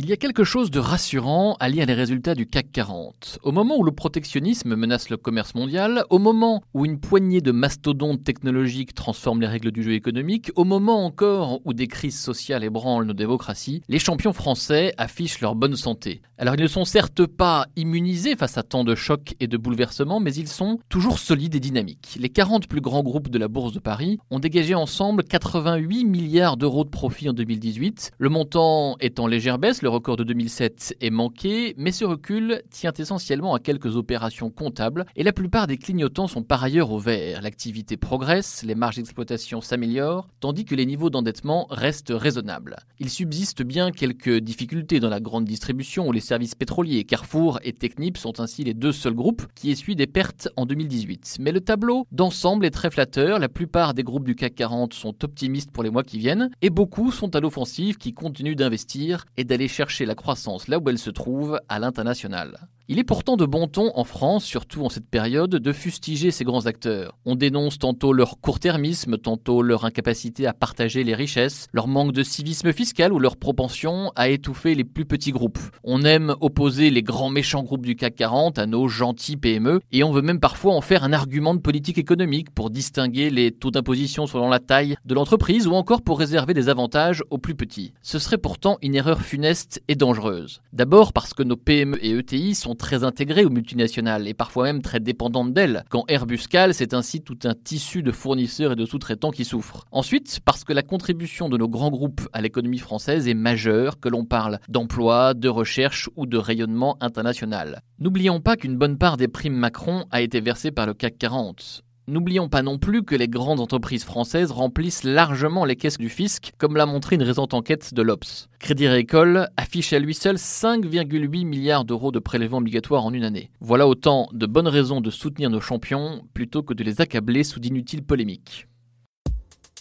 Il y a quelque chose de rassurant à lire les résultats du CAC 40. Au moment où le protectionnisme menace le commerce mondial, au moment où une poignée de mastodontes technologiques transforme les règles du jeu économique, au moment encore où des crises sociales ébranlent nos démocraties, les champions français affichent leur bonne santé. Alors ils ne sont certes pas immunisés face à tant de chocs et de bouleversements, mais ils sont toujours solides et dynamiques. Les 40 plus grands groupes de la Bourse de Paris ont dégagé ensemble 88 milliards d'euros de profit en 2018. Le montant en légère baisse, record de 2007 est manqué, mais ce recul tient essentiellement à quelques opérations comptables et la plupart des clignotants sont par ailleurs au vert. L'activité progresse, les marges d'exploitation s'améliorent, tandis que les niveaux d'endettement restent raisonnables. Il subsiste bien quelques difficultés dans la grande distribution ou les services pétroliers. Carrefour et Technip sont ainsi les deux seuls groupes qui essuient des pertes en 2018. Mais le tableau d'ensemble est très flatteur, la plupart des groupes du CAC 40 sont optimistes pour les mois qui viennent et beaucoup sont à l'offensive qui continuent d'investir et d'aller chercher la croissance là où elle se trouve, à l'international. Il est pourtant de bon ton en France, surtout en cette période, de fustiger ces grands acteurs. On dénonce tantôt leur court-termisme, tantôt leur incapacité à partager les richesses, leur manque de civisme fiscal ou leur propension à étouffer les plus petits groupes. On aime opposer les grands méchants groupes du CAC 40 à nos gentils PME, et on veut même parfois en faire un argument de politique économique pour distinguer les taux d'imposition selon la taille de l'entreprise ou encore pour réserver des avantages aux plus petits. Ce serait pourtant une erreur funeste et dangereuse. D'abord parce que nos PME et ETI sont très intégrées aux multinationales et parfois même très dépendantes d'elles. Quand Airbus cale, c'est ainsi tout un tissu de fournisseurs et de sous-traitants qui souffre. Ensuite, parce que la contribution de nos grands groupes à l'économie française est majeure, que l'on parle d'emploi, de recherche ou de rayonnement international. N'oublions pas qu'une bonne part des primes Macron a été versée par le CAC 40. N'oublions pas non plus que les grandes entreprises françaises remplissent largement les caisses du fisc, comme l'a montré une récente enquête de l'Obs. Crédit Agricole affiche à lui seul 5,8 milliards d'euros de prélèvements obligatoires en une année. Voilà autant de bonnes raisons de soutenir nos champions plutôt que de les accabler sous d'inutiles polémiques.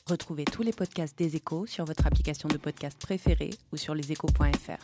Retrouvez tous les podcasts des échos sur votre application de podcast préférée ou sur leséchos.fr.